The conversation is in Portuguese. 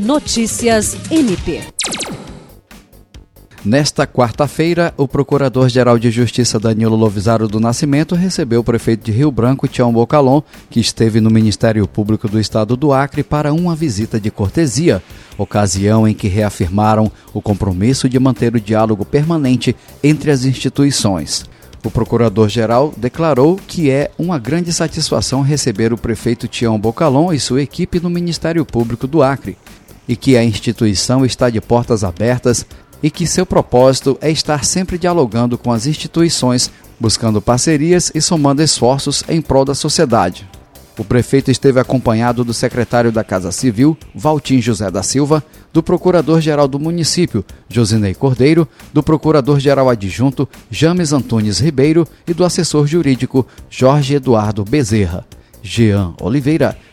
Notícias MP. Nesta quarta-feira, o Procurador-Geral de Justiça Danilo Lovisaro do Nascimento recebeu o prefeito de Rio Branco, Tião Bocalon, que esteve no Ministério Público do Estado do Acre para uma visita de cortesia, ocasião em que reafirmaram o compromisso de manter o diálogo permanente entre as instituições. O procurador-geral declarou que é uma grande satisfação receber o prefeito Tião Bocalon e sua equipe no Ministério Público do Acre e que a instituição está de portas abertas e que seu propósito é estar sempre dialogando com as instituições, buscando parcerias e somando esforços em prol da sociedade. O prefeito esteve acompanhado do secretário da Casa Civil, Valtim José da Silva, do procurador-geral do município, Josinei Cordeiro, do procurador-geral adjunto, James Antunes Ribeiro e do assessor jurídico, Jorge Eduardo Bezerra. Jean Oliveira,